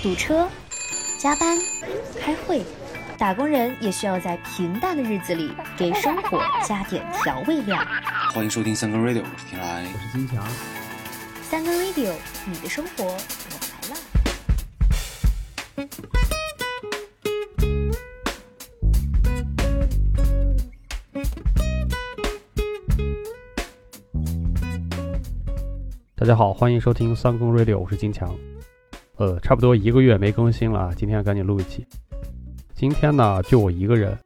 堵车、加班、开会，打工人也需要在平淡的日子里给生活加点调味料。欢迎收听三更 radio，我是天来，我是金强。三更 radio，你的生活我来了。大家好，欢迎收听三更 radio，我是金强。呃，差不多一个月没更新了啊，今天赶紧录一期。今天呢，就我一个人。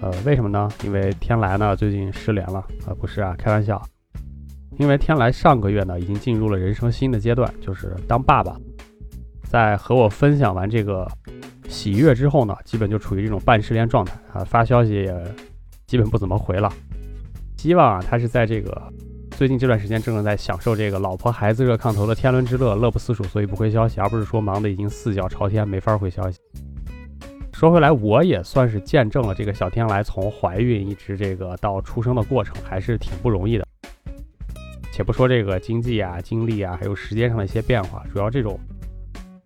呃，为什么呢？因为天来呢最近失联了啊，不是啊，开玩笑。因为天来上个月呢已经进入了人生新的阶段，就是当爸爸。在和我分享完这个喜悦之后呢，基本就处于这种半失联状态啊，发消息也基本不怎么回了。希望啊，他是在这个。最近这段时间正在享受这个老婆孩子热炕头的天伦之乐，乐不思蜀，所以不回消息，而不是说忙得已经四脚朝天，没法回消息。说回来，我也算是见证了这个小天来从怀孕一直这个到出生的过程，还是挺不容易的。且不说这个经济啊、精力啊，还有时间上的一些变化，主要这种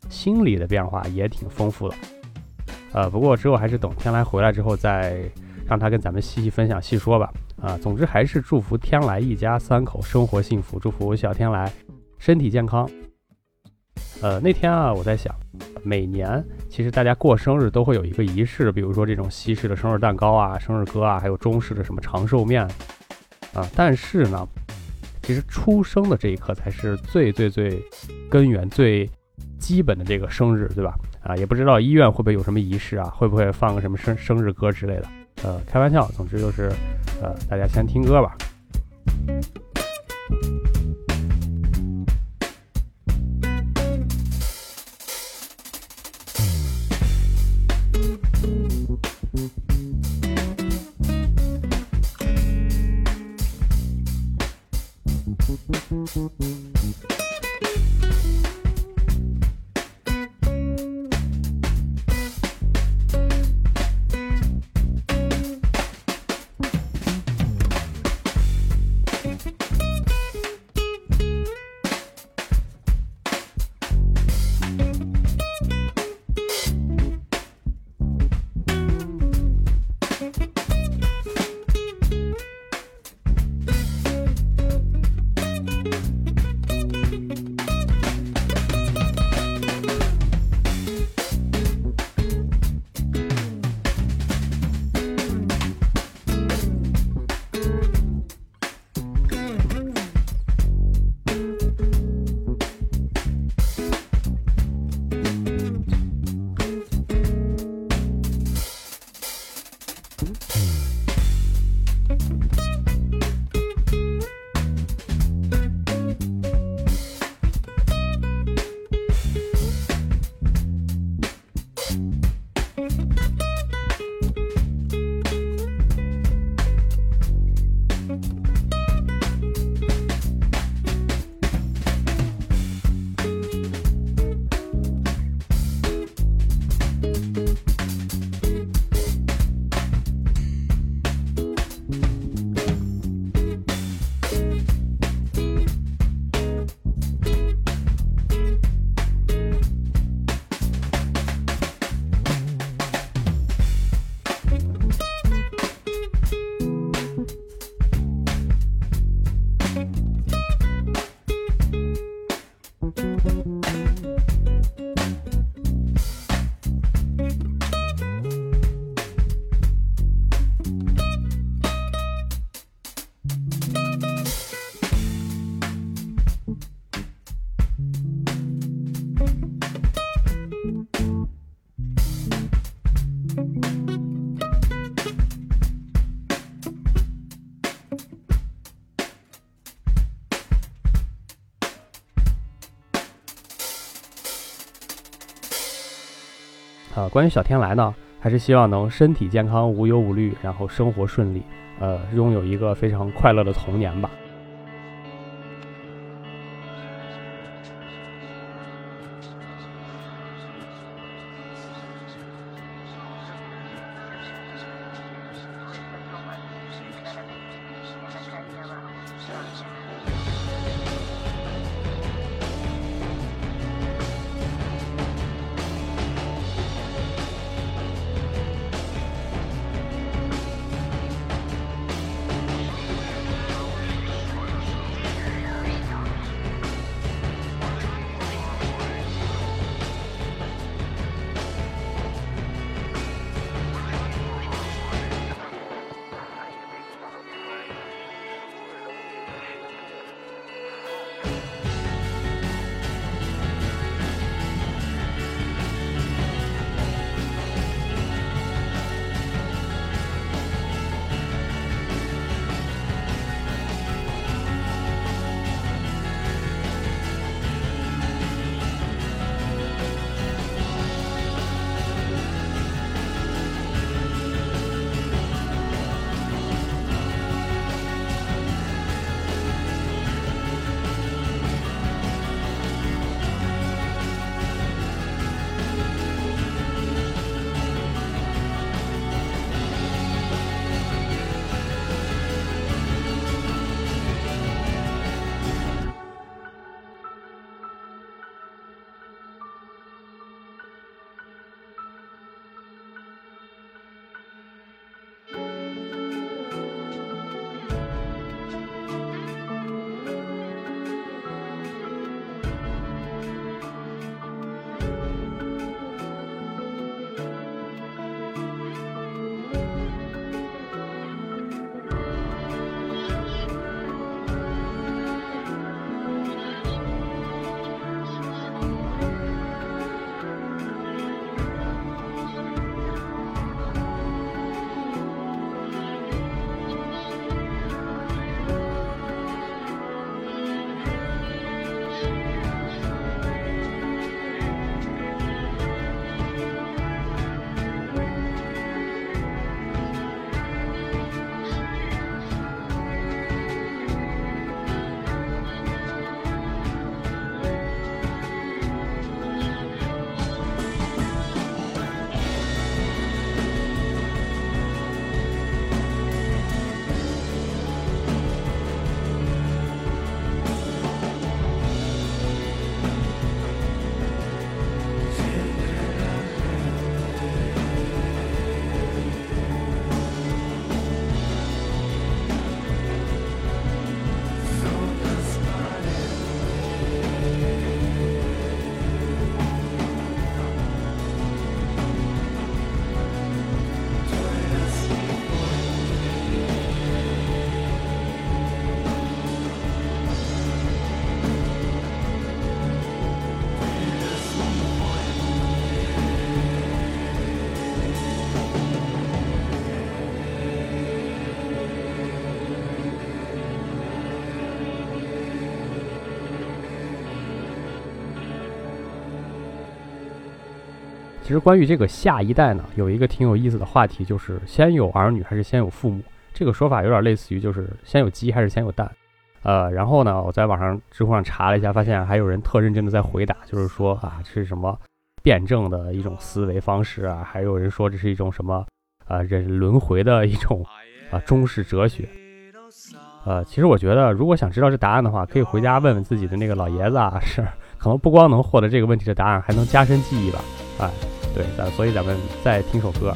心理的变化也挺丰富的。呃，不过之后还是等天来回来之后，再让他跟咱们细细分享、细说吧。啊，总之还是祝福天来一家三口生活幸福，祝福小天来身体健康。呃，那天啊，我在想，每年其实大家过生日都会有一个仪式，比如说这种西式的生日蛋糕啊、生日歌啊，还有中式的什么长寿面啊。但是呢，其实出生的这一刻才是最最最根源、最基本的这个生日，对吧？啊，也不知道医院会不会有什么仪式啊，会不会放个什么生生日歌之类的。呃，开玩笑，总之就是，呃，大家先听歌吧。关于小天来呢，还是希望能身体健康、无忧无虑，然后生活顺利，呃，拥有一个非常快乐的童年吧。其实关于这个下一代呢，有一个挺有意思的话题，就是先有儿女还是先有父母？这个说法有点类似于就是先有鸡还是先有蛋？呃，然后呢，我在网上知乎上查了一下，发现还有人特认真的在回答，就是说啊，这是什么辩证的一种思维方式啊？还有人说这是一种什么啊人轮回的一种啊中式哲学？呃，其实我觉得，如果想知道这答案的话，可以回家问问自己的那个老爷子啊，是可能不光能获得这个问题的答案，还能加深记忆吧？哎，对，咱所以咱们再听首歌。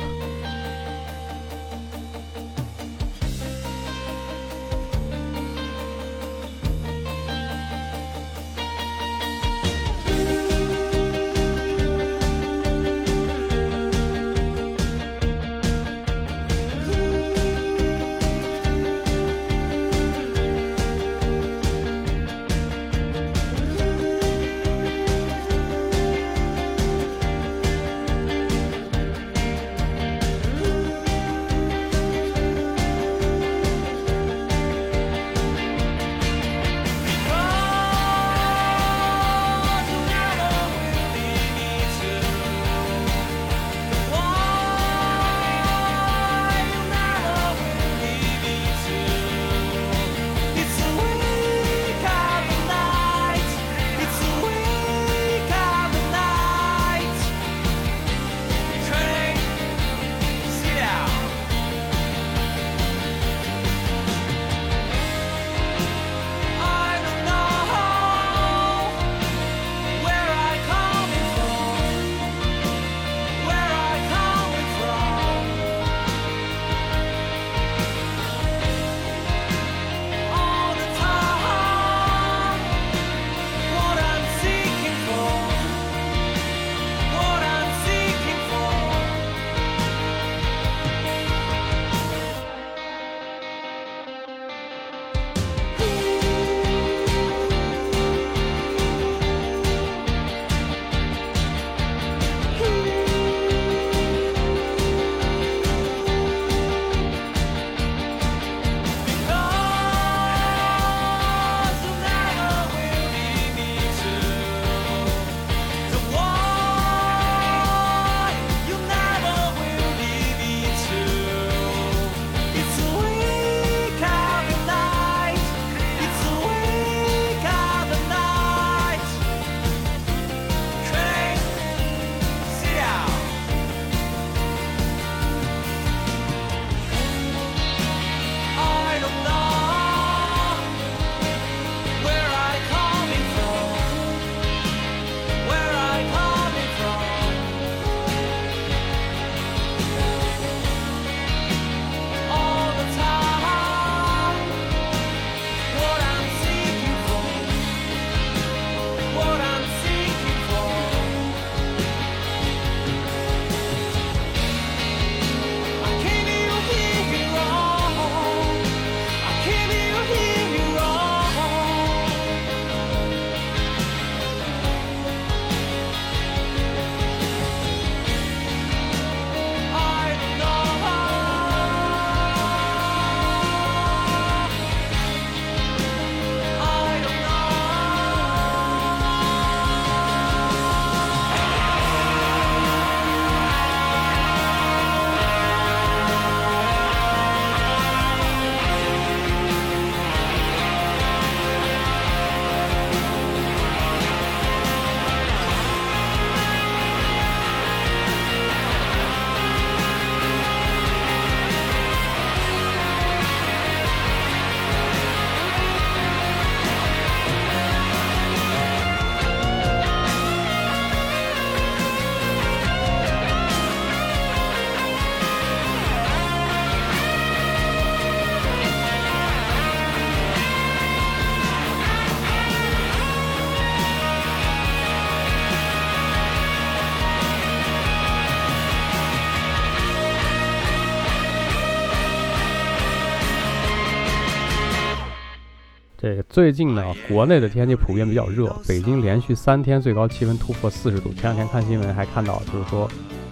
最近呢，国内的天气普遍比较热，北京连续三天最高气温突破四十度。前两天看新闻还看到，就是说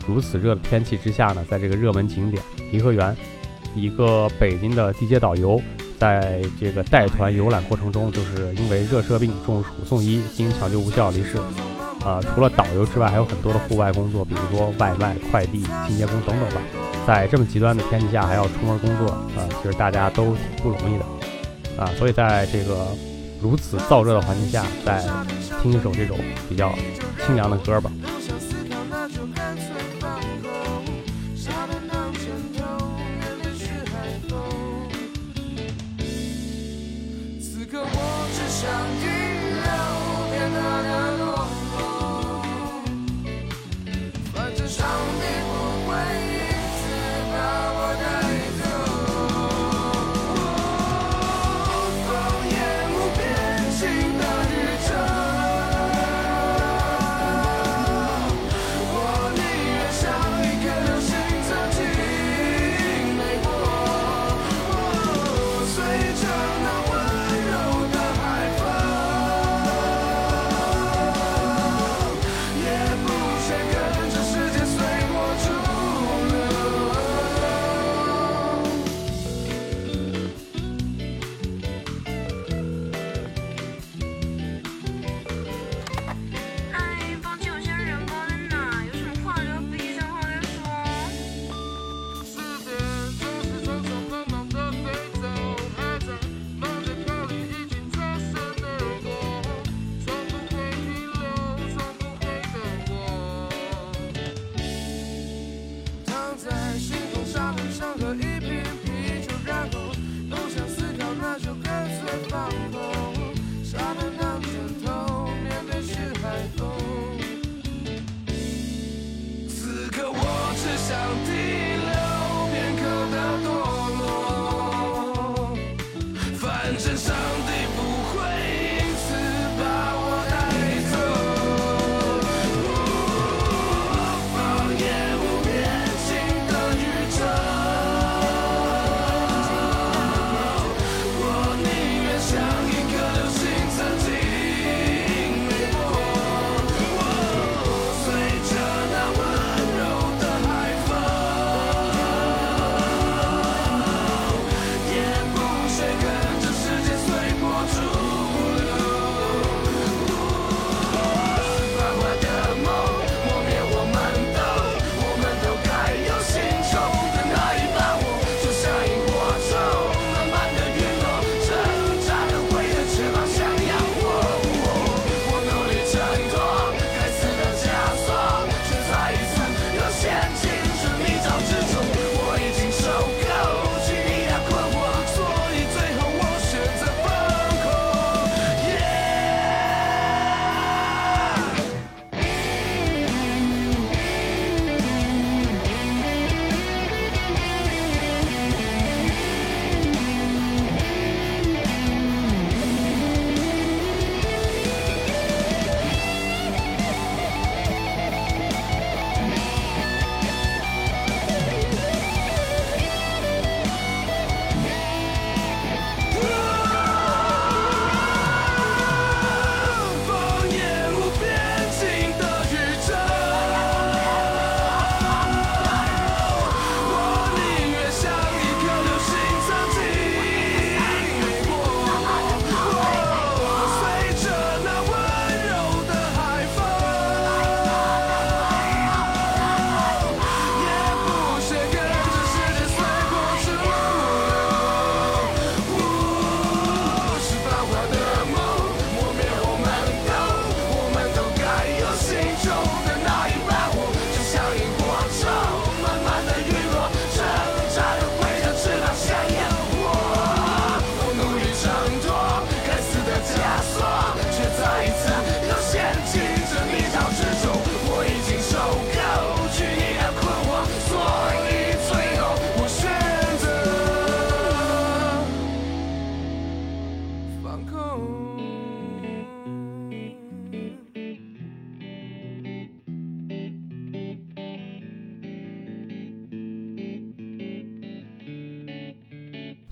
如此热的天气之下呢，在这个热门景点颐和园，一个北京的地接导游，在这个带团游览过程中，就是因为热射病中暑送医，经抢救无效离世。啊，除了导游之外，还有很多的户外工作，比如说外卖、快递、清洁工等等吧。在这么极端的天气下还要出门工作啊，其实大家都挺不容易的啊。所以在这个如此燥热的环境下，再听一首这种比较清凉的歌吧。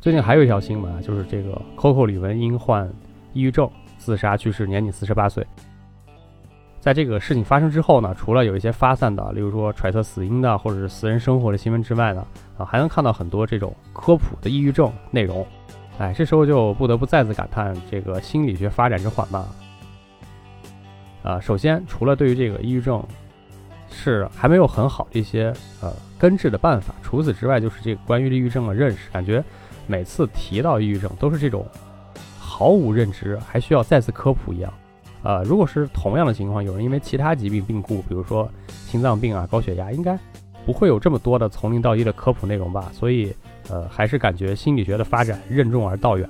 最近还有一条新闻啊，就是这个 Coco 李玟因患抑郁症自杀去世，年仅四十八岁。在这个事情发生之后呢，除了有一些发散的，例如说揣测死因的或者是私人生活的新闻之外呢，啊，还能看到很多这种科普的抑郁症内容。哎，这时候就不得不再次感叹这个心理学发展之缓慢。啊，首先除了对于这个抑郁症是还没有很好的一些呃根治的办法，除此之外就是这个关于抑郁症的认识，感觉每次提到抑郁症都是这种毫无认知，还需要再次科普一样。呃，如果是同样的情况，有人因为其他疾病病故，比如说心脏病啊、高血压，应该不会有这么多的从零到一的科普内容吧？所以，呃，还是感觉心理学的发展任重而道远。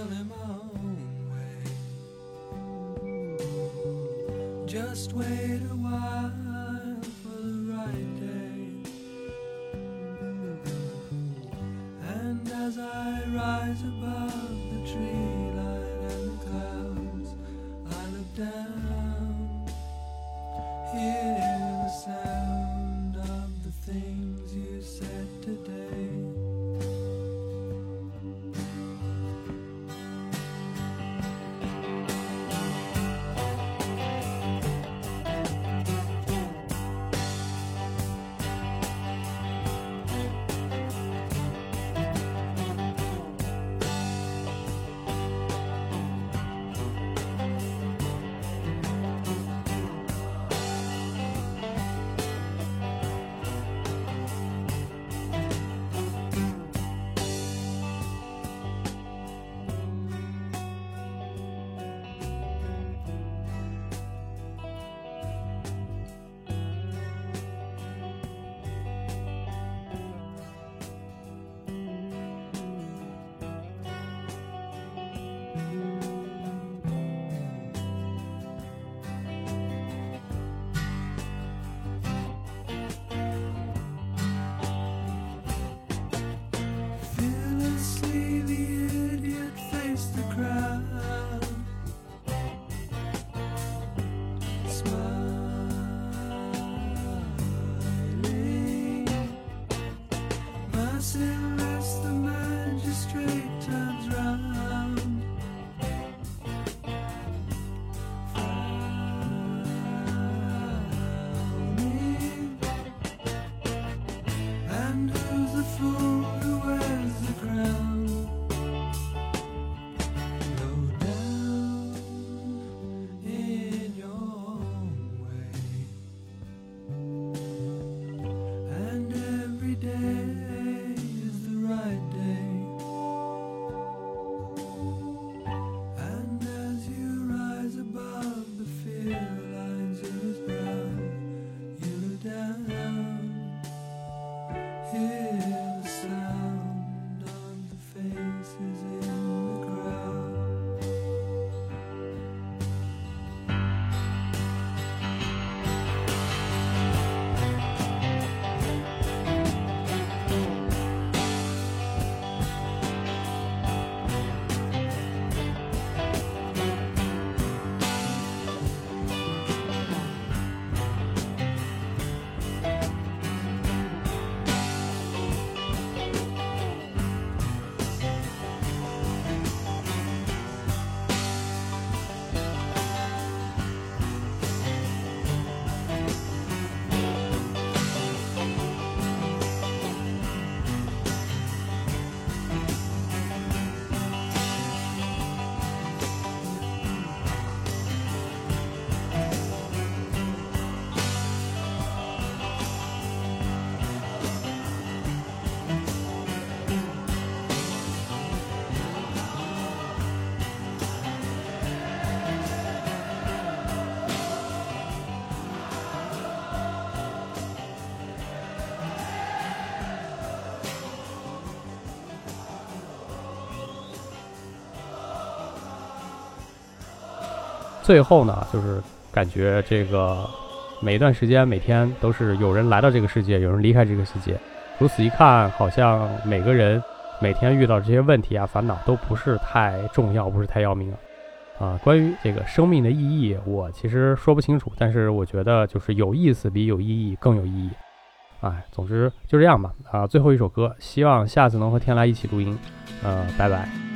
my own way. Just wait a while. dancing 最后呢，就是感觉这个每一段时间，每天都是有人来到这个世界，有人离开这个世界。如此一看，好像每个人每天遇到这些问题啊、烦恼都不是太重要，不是太要命啊。啊，关于这个生命的意义，我其实说不清楚，但是我觉得就是有意思比有意义更有意义。哎，总之就这样吧。啊，最后一首歌，希望下次能和天来一起录音。呃，拜拜。